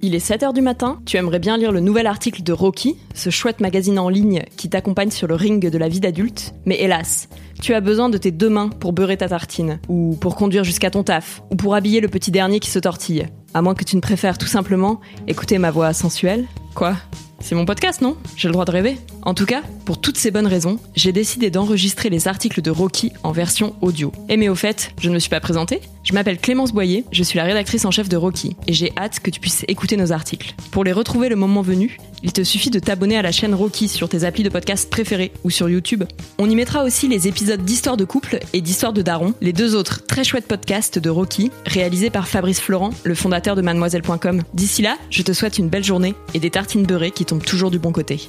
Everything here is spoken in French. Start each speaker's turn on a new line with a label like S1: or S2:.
S1: Il est 7h du matin, tu aimerais bien lire le nouvel article de Rocky, ce chouette magazine en ligne qui t'accompagne sur le ring de la vie d'adulte, mais hélas, tu as besoin de tes deux mains pour beurrer ta tartine, ou pour conduire jusqu'à ton taf, ou pour habiller le petit dernier qui se tortille. À moins que tu ne préfères tout simplement écouter ma voix sensuelle. Quoi? C'est mon podcast, non? J'ai le droit de rêver. En tout cas, pour toutes ces bonnes raisons, j'ai décidé d'enregistrer les articles de Rocky en version audio. Et mais au fait, je ne me suis pas présentée. Je m'appelle Clémence Boyer, je suis la rédactrice en chef de Rocky, et j'ai hâte que tu puisses écouter nos articles. Pour les retrouver le moment venu, il te suffit de t'abonner à la chaîne Rocky sur tes applis de podcast préférés ou sur YouTube. On y mettra aussi les épisodes d'Histoire de couple et d'Histoire de daron, les deux autres très chouettes podcasts de Rocky, réalisés par Fabrice Florent, le fondateur de mademoiselle.com. D'ici là, je te souhaite une belle journée et des tartines beurrées qui tombent toujours du bon côté.